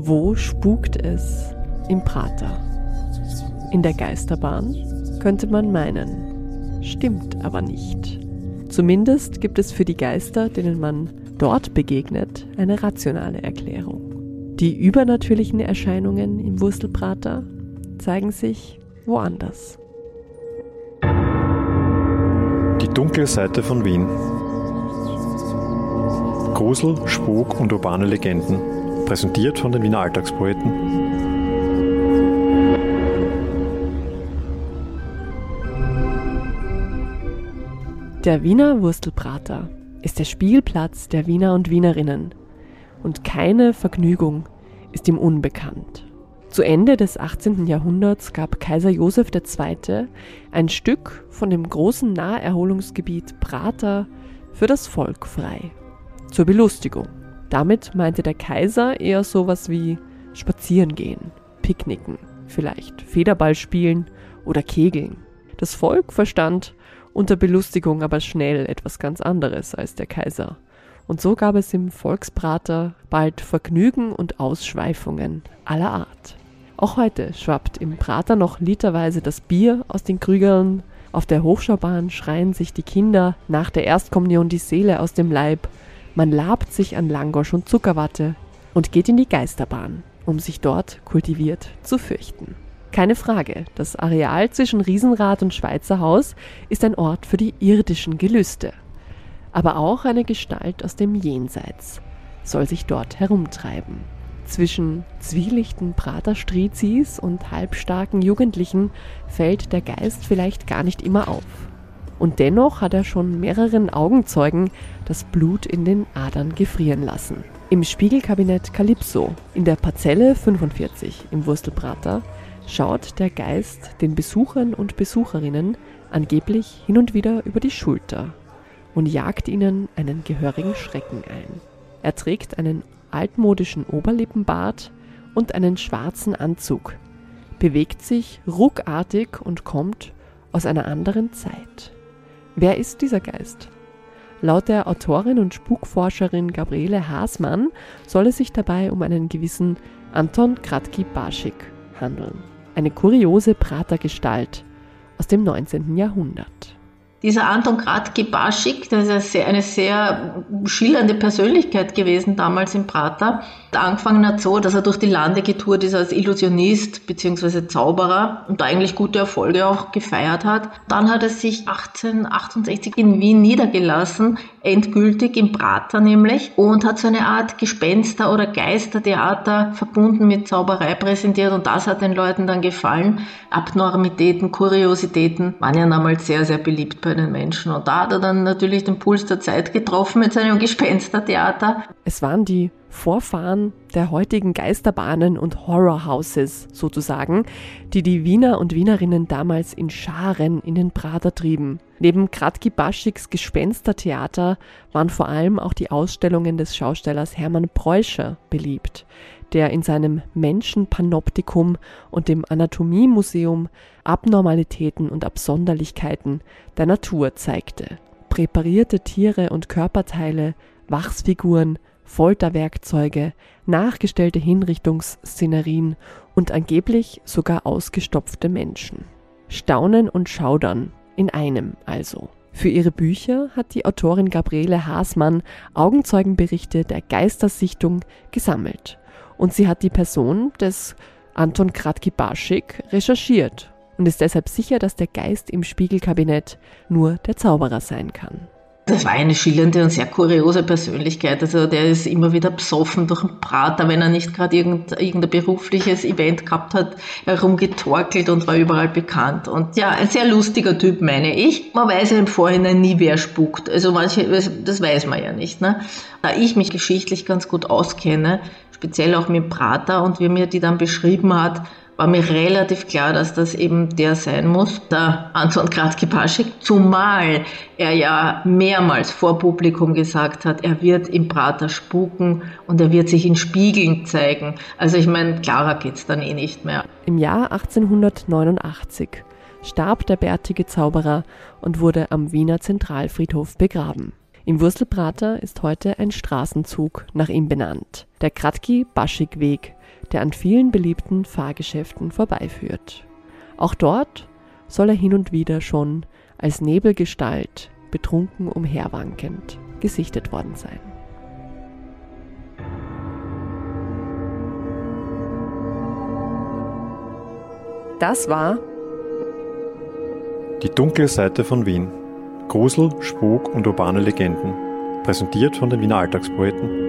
Wo spukt es im Prater? In der Geisterbahn könnte man meinen. Stimmt aber nicht. Zumindest gibt es für die Geister, denen man dort begegnet, eine rationale Erklärung. Die übernatürlichen Erscheinungen im Wurstelprater zeigen sich woanders. Die dunkle Seite von Wien. Grusel, Spuk und urbane Legenden. Präsentiert von den Wiener Alltagspoeten. Der Wiener Wurstelprater ist der Spielplatz der Wiener und Wienerinnen und keine Vergnügung ist ihm unbekannt. Zu Ende des 18. Jahrhunderts gab Kaiser Joseph II. ein Stück von dem großen Naherholungsgebiet Prater für das Volk frei. Zur Belustigung. Damit meinte der Kaiser eher sowas wie spazieren gehen, picknicken, vielleicht Federball spielen oder kegeln. Das Volk verstand unter Belustigung aber schnell etwas ganz anderes als der Kaiser. Und so gab es im Volksprater bald Vergnügen und Ausschweifungen aller Art. Auch heute schwappt im Prater noch literweise das Bier aus den Krügeln. Auf der Hochschaubahn schreien sich die Kinder nach der Erstkommunion die Seele aus dem Leib. Man labt sich an Langosch und Zuckerwatte und geht in die Geisterbahn, um sich dort kultiviert zu fürchten. Keine Frage, das Areal zwischen Riesenrad und Schweizer Haus ist ein Ort für die irdischen Gelüste. Aber auch eine Gestalt aus dem Jenseits soll sich dort herumtreiben. Zwischen zwielichten Praterstrizis und halbstarken Jugendlichen fällt der Geist vielleicht gar nicht immer auf. Und dennoch hat er schon mehreren Augenzeugen das Blut in den Adern gefrieren lassen. Im Spiegelkabinett Calypso in der Parzelle 45 im Wurstelprater schaut der Geist den Besuchern und Besucherinnen angeblich hin und wieder über die Schulter und jagt ihnen einen gehörigen Schrecken ein. Er trägt einen altmodischen Oberlippenbart und einen schwarzen Anzug, bewegt sich ruckartig und kommt aus einer anderen Zeit. Wer ist dieser Geist? Laut der Autorin und Spukforscherin Gabriele Haasmann soll es sich dabei um einen gewissen Anton Kratki-Baschik handeln. Eine kuriose Pratergestalt aus dem 19. Jahrhundert. Dieser Anton Kratki-Baschik, das ist eine sehr schillernde Persönlichkeit gewesen damals in Prater. Angefangen hat so, dass er durch die Lande getourt ist als Illusionist bzw. Zauberer und eigentlich gute Erfolge auch gefeiert hat. Dann hat er sich 1868 in Wien niedergelassen, endgültig im Prater nämlich, und hat so eine Art Gespenster- oder Geistertheater verbunden mit Zauberei präsentiert und das hat den Leuten dann gefallen. Abnormitäten, Kuriositäten waren ja damals sehr, sehr beliebt bei den Menschen. Und da hat er dann natürlich den Puls der Zeit getroffen mit seinem Gespenstertheater. Es waren die Vorfahren der heutigen Geisterbahnen und Horrorhouses sozusagen, die die Wiener und Wienerinnen damals in Scharen in den Prater trieben. Neben Kratki Baschiks Gespenstertheater waren vor allem auch die Ausstellungen des Schaustellers Hermann Preuscher beliebt, der in seinem Menschenpanoptikum und dem Anatomiemuseum Abnormalitäten und Absonderlichkeiten der Natur zeigte. Präparierte Tiere und Körperteile, Wachsfiguren, Folterwerkzeuge, nachgestellte Hinrichtungsszenerien und angeblich sogar ausgestopfte Menschen. Staunen und Schaudern in einem also. Für ihre Bücher hat die Autorin Gabriele Haasmann Augenzeugenberichte der Geistersichtung gesammelt und sie hat die Person des Anton Kratki-Baschik recherchiert und ist deshalb sicher, dass der Geist im Spiegelkabinett nur der Zauberer sein kann. Das war eine schillernde und sehr kuriose Persönlichkeit. Also der ist immer wieder besoffen durch den Prater, wenn er nicht gerade irgendein, irgendein berufliches Event gehabt hat, herumgetorkelt und war überall bekannt. Und ja, ein sehr lustiger Typ, meine ich. Man weiß ja im Vorhinein nie, wer spukt. Also manche, das weiß man ja nicht. Ne? Da ich mich geschichtlich ganz gut auskenne, speziell auch mit Prater und wie mir die dann beschrieben hat, war mir relativ klar, dass das eben der sein muss, der Anton Kratki-Paschik, zumal er ja mehrmals vor Publikum gesagt hat, er wird im Prater spuken und er wird sich in Spiegeln zeigen. Also ich meine, klarer geht's dann eh nicht mehr. Im Jahr 1889 starb der bärtige Zauberer und wurde am Wiener Zentralfriedhof begraben. Im Wurstelprater ist heute ein Straßenzug nach ihm benannt, der Kratki-Baschik-Weg, der an vielen beliebten Fahrgeschäften vorbeiführt. Auch dort soll er hin und wieder schon als Nebelgestalt, betrunken umherwankend, gesichtet worden sein. Das war Die dunkle Seite von Wien. Grusel, Spuk und urbane Legenden. Präsentiert von den Wiener Alltagspoeten